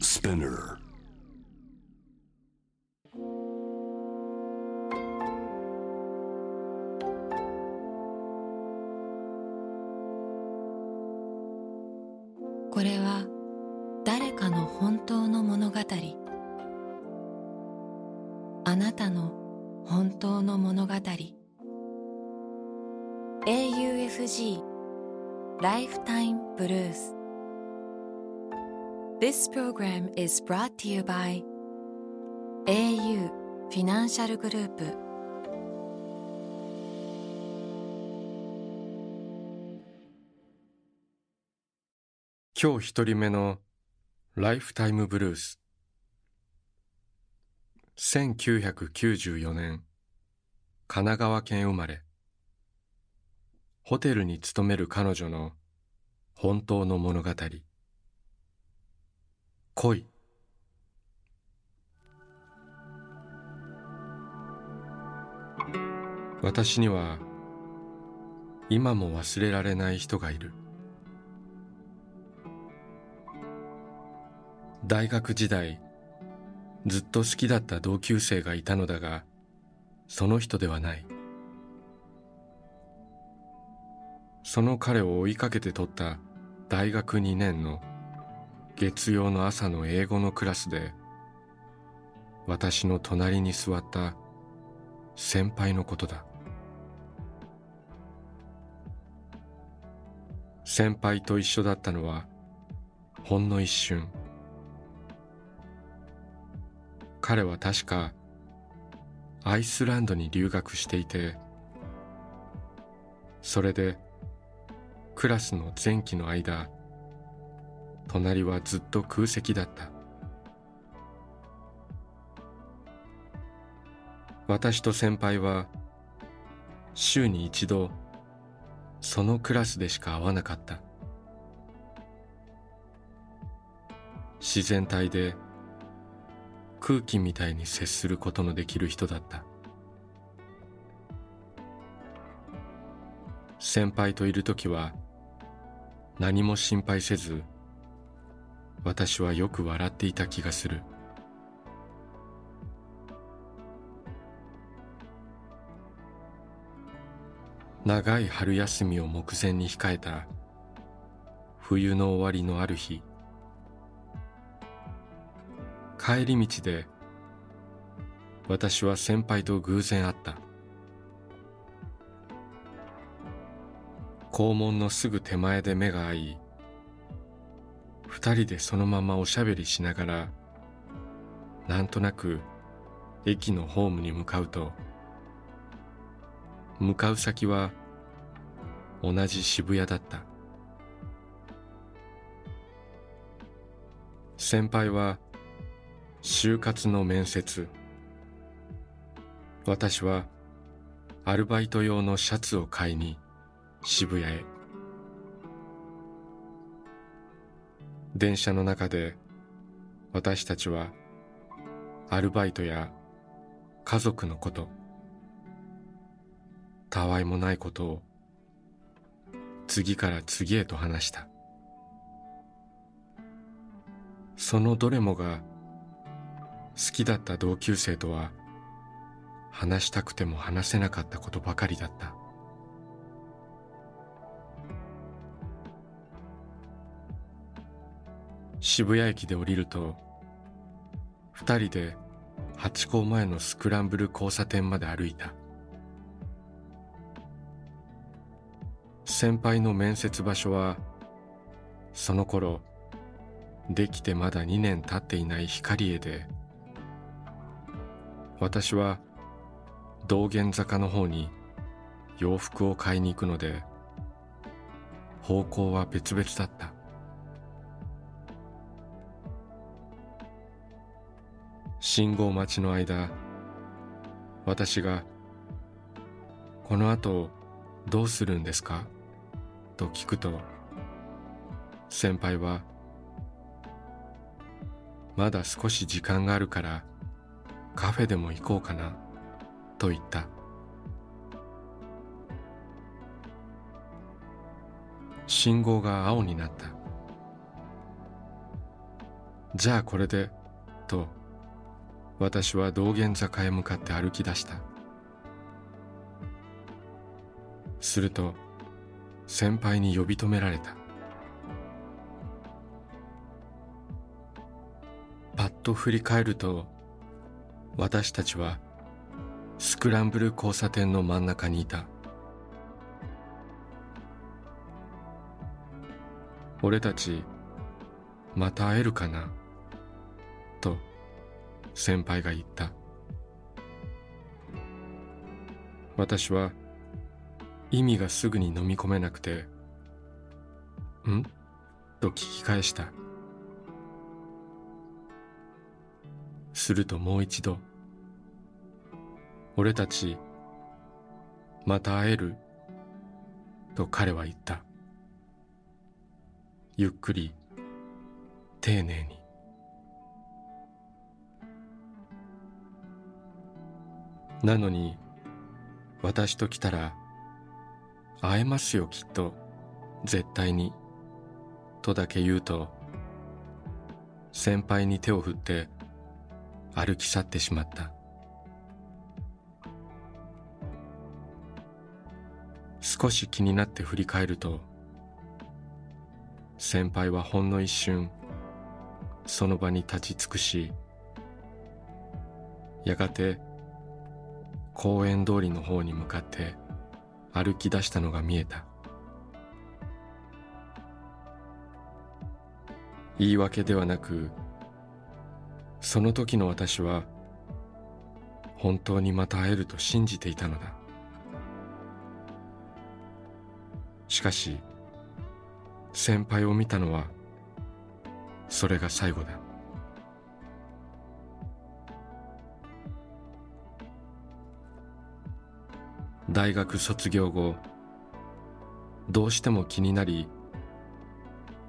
Spinner. This program is brought to you by au フィナンシャルグループ今日一人目のライフタイムブルース。1994年神奈川県生まれ。ホテルに勤める彼女の本当の物語。恋。私には今も忘れられない人がいる。大学時代ずっと好きだった同級生がいたのだがその人ではない。その彼を追いかけて取った大学2年の月曜の朝の英語のクラスで私の隣に座った先輩のことだ。先輩と一緒だったのはほんの一瞬。彼は確かアイスランドに留学していてそれでクラスの前期の間隣はずっと空席だった。私と先輩は週に一度そのクラスでしか会わなかった。自然体で空気みたいに接することのできる人だった。先輩といる時は何も心配せず私はよく笑っていた気がする。長い春休みを目前に控えた冬の終わりのある日帰り道で私は先輩と偶然会った。校門のすぐ手前で目が合い二人でそのままおしゃべりしながらなんとなく駅のホームに向かうと向かう先は同じ渋谷だった。先輩は就活の面接。私はアルバイト用のシャツを買いに渋谷へ。電車の中で私たちはアルバイトや家族のことたわいもないことを次から次へと話した。そのどれもが好きだった同級生とは話したくても話せなかったことばかりだった。渋谷駅で降りると二人でハチ公前のスクランブル交差点まで歩いた。先輩の面接場所はその頃できてまだ2年経っていない光栄で私は道玄坂の方に洋服を買いに行くので方向は別々だった。信号待ちの間私が「この後どうするんですか?」と聞くと先輩は「まだ少し時間があるからカフェでも行こうかな」と言った信号が青になったじゃあこれでと私は道玄坂へ向かって歩き出した。すると先輩に呼び止められた。パッと振り返ると私たちはスクランブル交差点の真ん中にいた。俺たちまた会えるかな？先輩が言った私は意味がすぐに飲み込めなくて「ん?」と聞き返したするともう一度「俺たちまた会える?」と彼は言ったゆっくり丁寧になのに私と来たら会えますよきっと。絶対に。とだけ言うと先輩に手を振って歩き去ってしまった。少し気になって振り返ると先輩はほんの一瞬その場に立ち尽くしやがて公園通りの方に向かって歩き出したのが見えた。言い訳ではなくその時の私は本当にまた会えると信じていたのだ。しかし先輩を見たのはそれが最後だ。大学卒業後どうしても気になり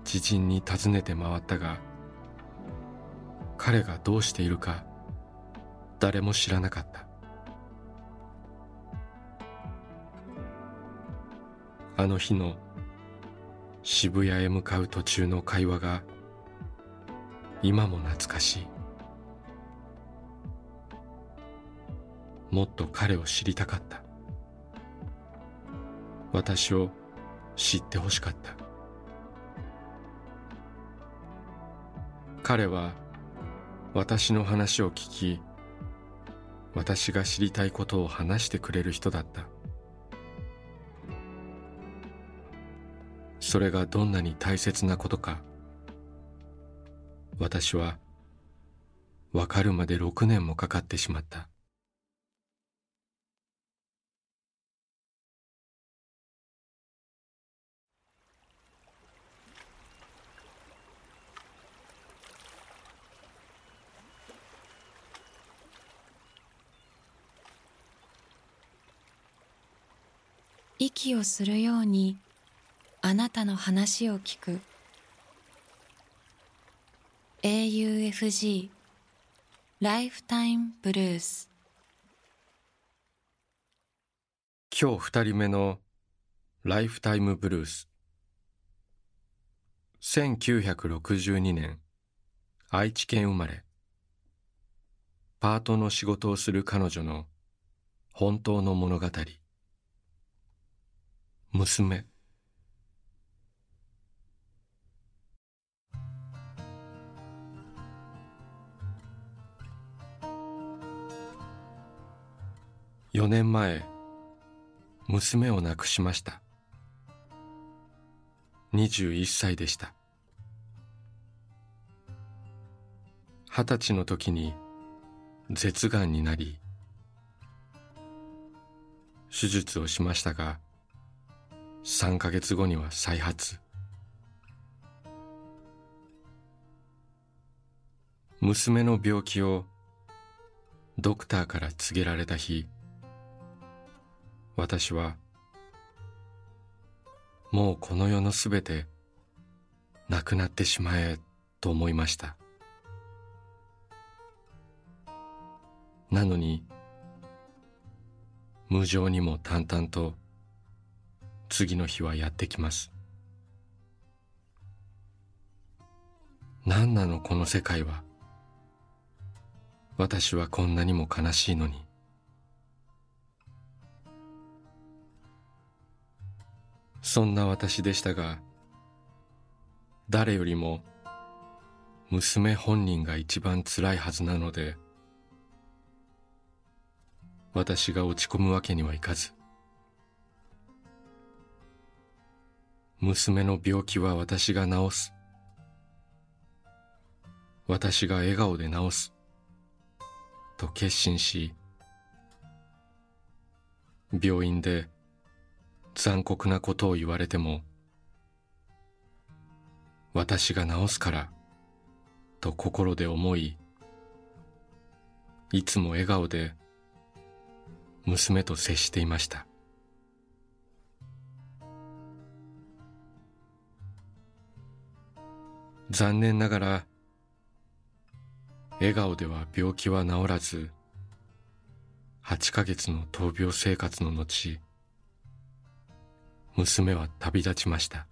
知人に尋ねて回ったが彼がどうしているか誰も知らなかった。あの日の渋谷へ向かう途中の会話が今も懐かしい。もっと彼を知りたかった。私を知ってほしかった。彼は私の話を聞き私が知りたいことを話してくれる人だった。それがどんなに大切なことか私は分かるまで6年もかかってしまった。息をするようにあなたの話を聞く。AUFG ライフタイムブルース今日二人目のライフタイムブルース1962年愛知県生まれ。パートの仕事をする彼女の本当の物語。娘。4年前娘を亡くしました。21歳でした。二十歳の時に舌がんになり手術をしましたが3ヶ月後には再発。娘の病気をドクターから告げられた日私はもうこの世のすべてなくなってしまえと思いました。なのに無情にも淡々と次の日はやってきます。何なのこの世界は。私はこんなにも悲しいのに。そんな私でしたが誰よりも娘本人が一番つらいはずなので私が落ち込むわけにはいかず。娘の病気は私が治す。私が笑顔で治す。と決心し病院で残酷なことを言われても私が治すからと心で思いいつも笑顔で娘と接していました。残念ながら笑顔では病気は治らず8ヶ月の闘病生活の後娘は旅立ちました。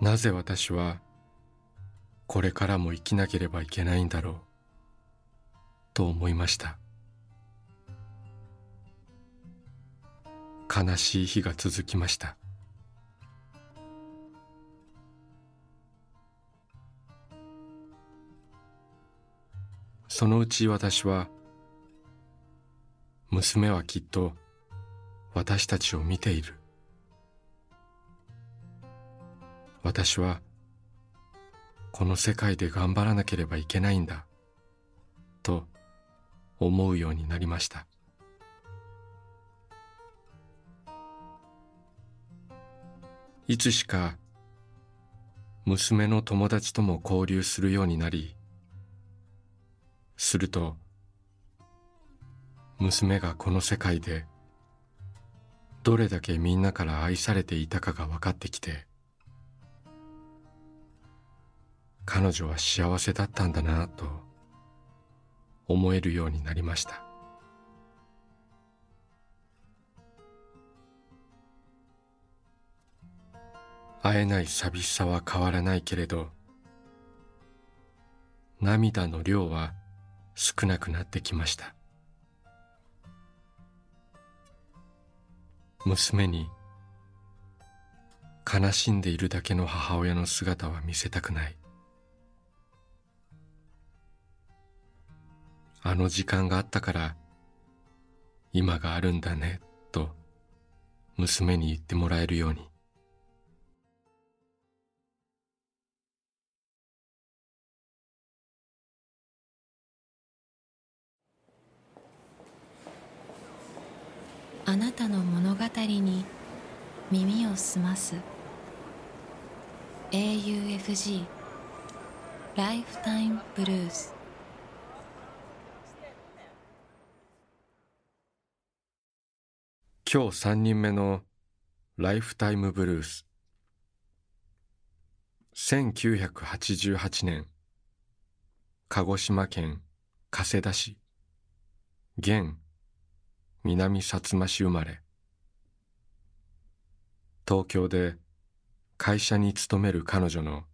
なぜ私はこれからも生きなければいけないんだろうと思いました。悲しい日が続きました。そのうち私は娘はきっと私たちを見ている。私はこの世界で頑張らなければいけないんだ。と思うようになりました。いつしか娘の友達とも交流するようになりすると娘がこの世界でどれだけみんなから愛されていたかが分かってきて彼女は幸せだったんだなと思えるようになりました。会えない寂しさは変わらないけれど涙の量は少なくなってきました。娘に悲しんでいるだけの母親の姿は見せたくない。あの時間があったから今があるんだねと娘に言ってもらえるように。あなたの物語に耳を澄ます。AUFG ライフタイムブルース今日三人目のライフタイムブルース。1988年。鹿児島県加世田市。現南薩摩市生まれ。東京で会社に勤める彼女の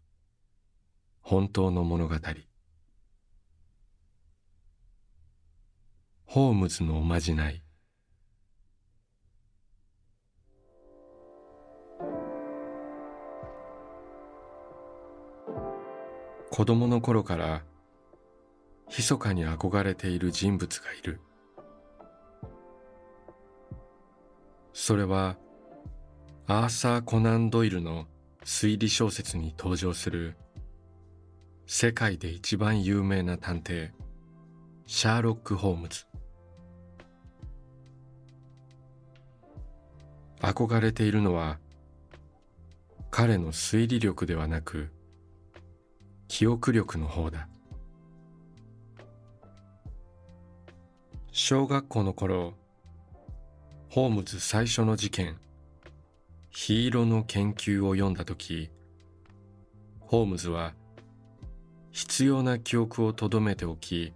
本当の物語。ホームズのおまじない。子供の頃から密かに憧れている人物がいる。それはアーサー・コナン・ドイルの推理小説に登場する世界で一番有名な探偵シャーロック・ホームズ憧れているのは彼の推理力ではなく記憶力の方だ。小学校の頃ホームズ最初の事件。ヒーローの研究を読んだ時ホームズは必要な記憶をとどめておき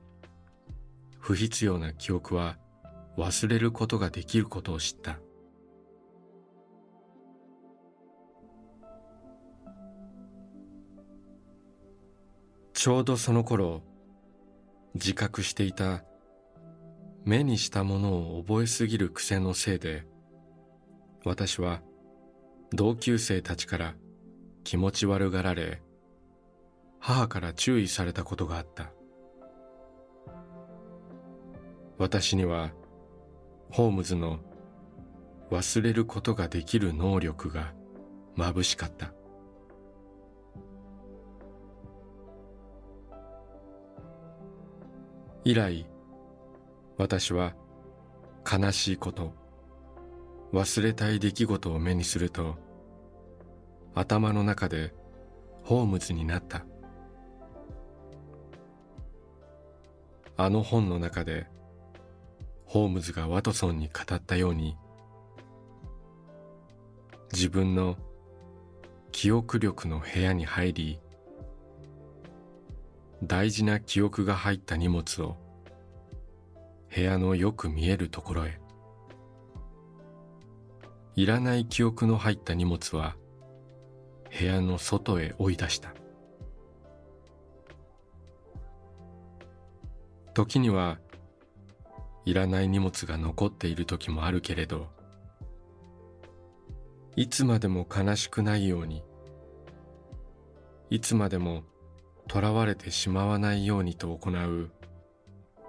不必要な記憶は忘れることができることを知った。ちょうどその頃自覚していた目にしたものを覚えすぎる癖のせいで私は同級生たちから気持ち悪がられ母から注意されたことがあった。私にはホームズの忘れることができる能力が眩しかった。以来私は悲しいこと忘れたい出来事を目にすると頭の中でホームズになった。あの本の中でホームズがワトソンに語ったように自分の記憶力の部屋に入り大事な記憶が入った荷物を部屋のよく見えるところへ。いらない記憶の入った荷物は部屋の外へ追い出した。時にはいらない荷物が残っている時もあるけれどいつまでも悲しくないようにいつまでも囚われてしまわないようにと行う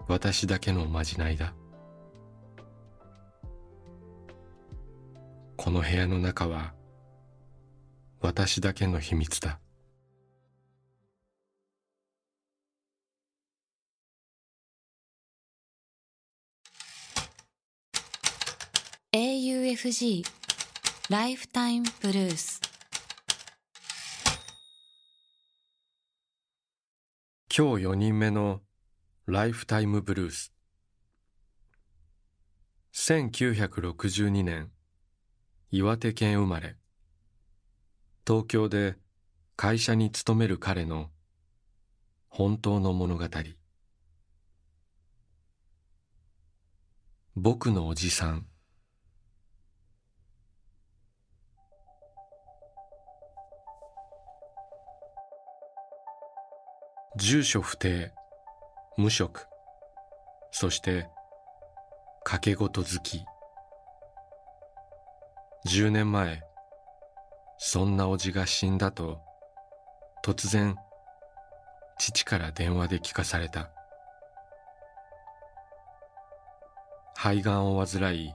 私だけのまじないだ。この部屋の中は私だけの秘密だ。AUFG ライフタイムブルース今日4人目のライフタイムブルース1962年岩手県生まれ。東京で会社に勤める彼の本当の物語。僕のおじさん。住所不定。無職。そして賭け事好き。10年前そんなおじが死んだと突然父から電話で聞かされた。肺がんを患い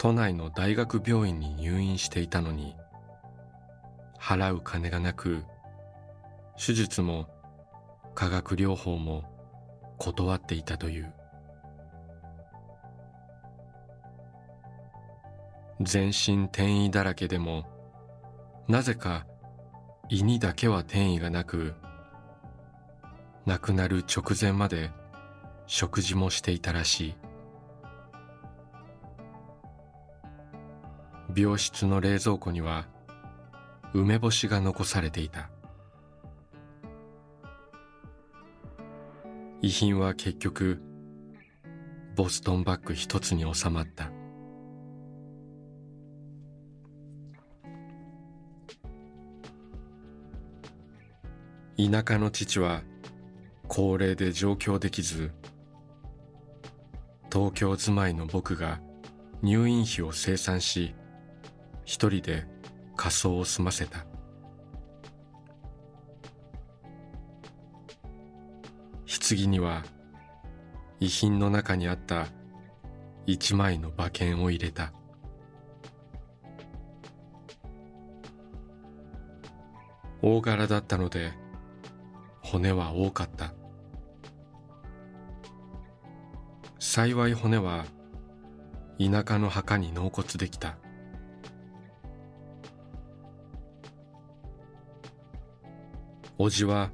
都内の大学病院に入院していたのに払う金がなく手術も化学療法も断っていたという。全身転移だらけでもなぜか胃にだけは転移がなく亡くなる直前まで食事もしていたらしい。病室の冷蔵庫には梅干しが残されていた。遺品は結局ボストンバッグ一つに収まった。田舎の父は高齢で上京できず東京住まいの僕が入院費を清算し一人で仮装を済ませた。棺には遺品の中にあった一枚の馬券を入れた。大柄だったので骨は多かった。幸い骨は田舎の墓に納骨できた。叔父は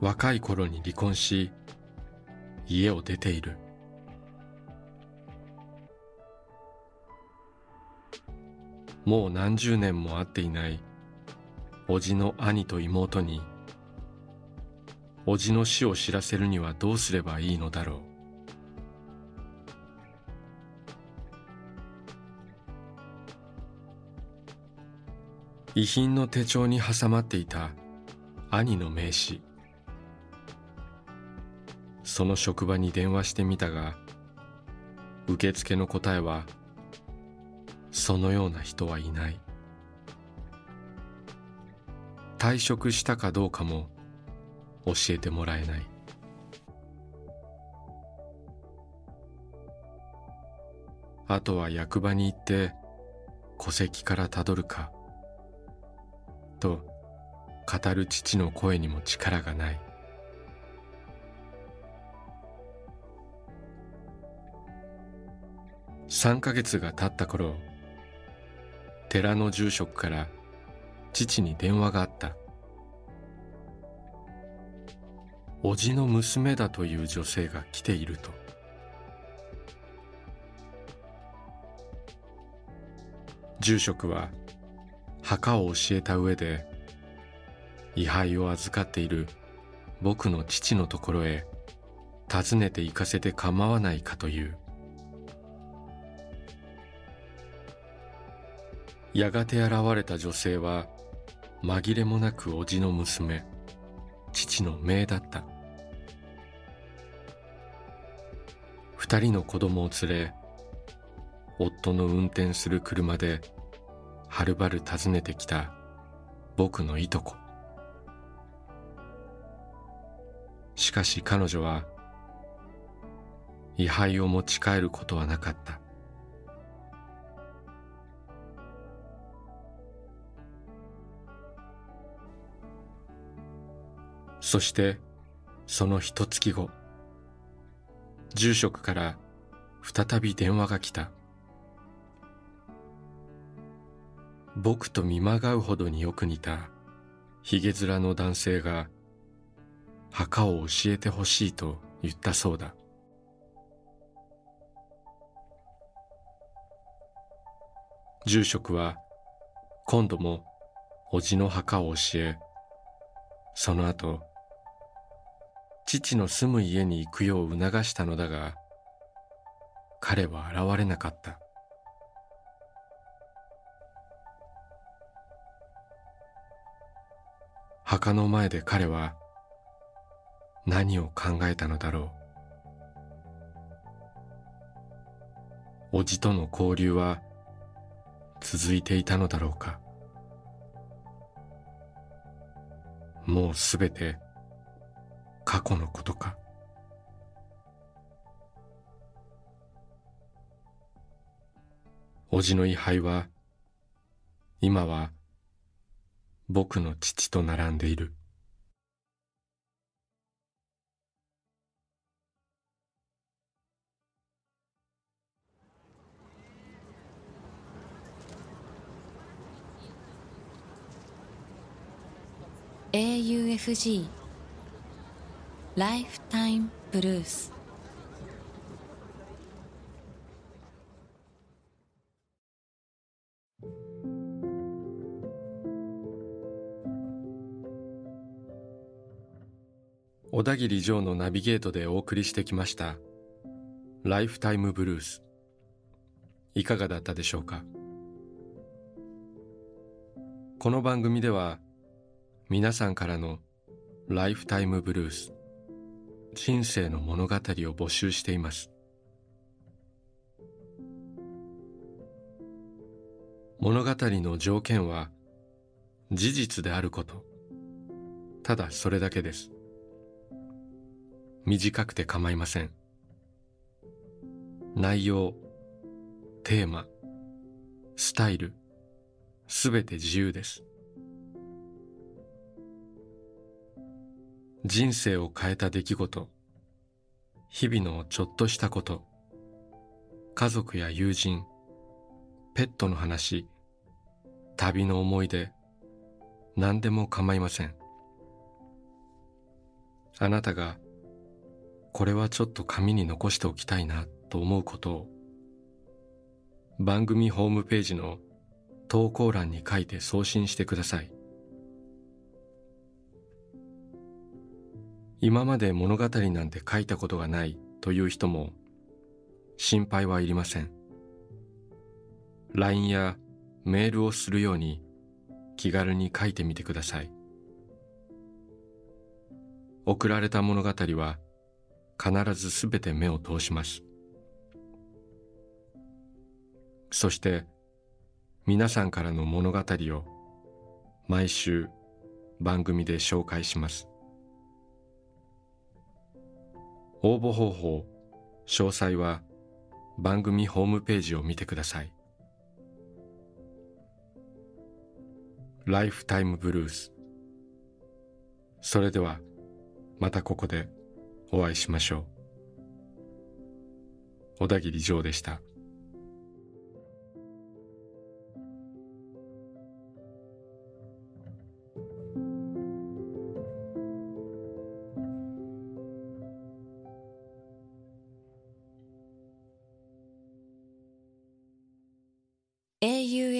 若い頃に離婚し家を出ている。もう何十年も会っていない叔父の兄と妹に叔父の死を知らせるにはどうすればいいのだろう。遺品の手帳に挟まっていた兄の名刺。その職場に電話してみたが受付の答えはそのような人はいない。退職したかどうかも教えてもらえない。あとは役場に行って戸籍からたどるかと語る父の声にも力がない。3ヶ月が経った頃寺の住職から父に電話があった。叔父の娘だという女性が来ていると。住職は墓を教えた上で位牌を預かっている僕の父のところへ訪ねて行かせて構わないかという。やがて現れた女性は紛れもなく叔父の娘父の姪だった。二人の子供を連れ夫の運転する車ではるばる訪ねてきた僕のいとこ。しかし彼女は位牌を持ち帰ることはなかった。そしてその一月後住職から再び電話が来た。僕と見まがうほどによく似たひげ面の男性が墓を教えてほしいと言ったそうだ。住職は今度も叔父の墓を教えその後父の住む家に行くよう促したのだが彼は現れなかった。墓の前で彼は何を考えたのだろう。叔父との交流は続いていたのだろうか。もうすべて過去のことか？叔父の位牌は今は僕の父と並んでいる「AUFG ライフタイムブルース」小田切城のナビゲートでお送りしてきました「ライフタイムブルース」いかがだったでしょうか？この番組では皆さんからのライフタイムブルース人生の物語を募集しています。物語の条件は事実であること。ただそれだけです。短くて構いません。内容テーマスタイルすべて自由です。人生を変えた出来事。日々のちょっとしたこと。家族や友人。ペットの話。旅の思い出。何でも構いません。あなたがこれはちょっと紙に残しておきたいなと思うことを番組ホームページの投稿欄に書いて送信してください。今まで物語なんて書いたことがないという人も心配はいりません。LINE やメールをするように気軽に書いてみてください。送られた物語は必ずすべて目を通します。そして皆さんからの物語を毎週番組で紹介します。応募方法詳細は番組ホームページを見てください。ライフタイムブルースそれではまたここでお会いしましょう。小田切城でした。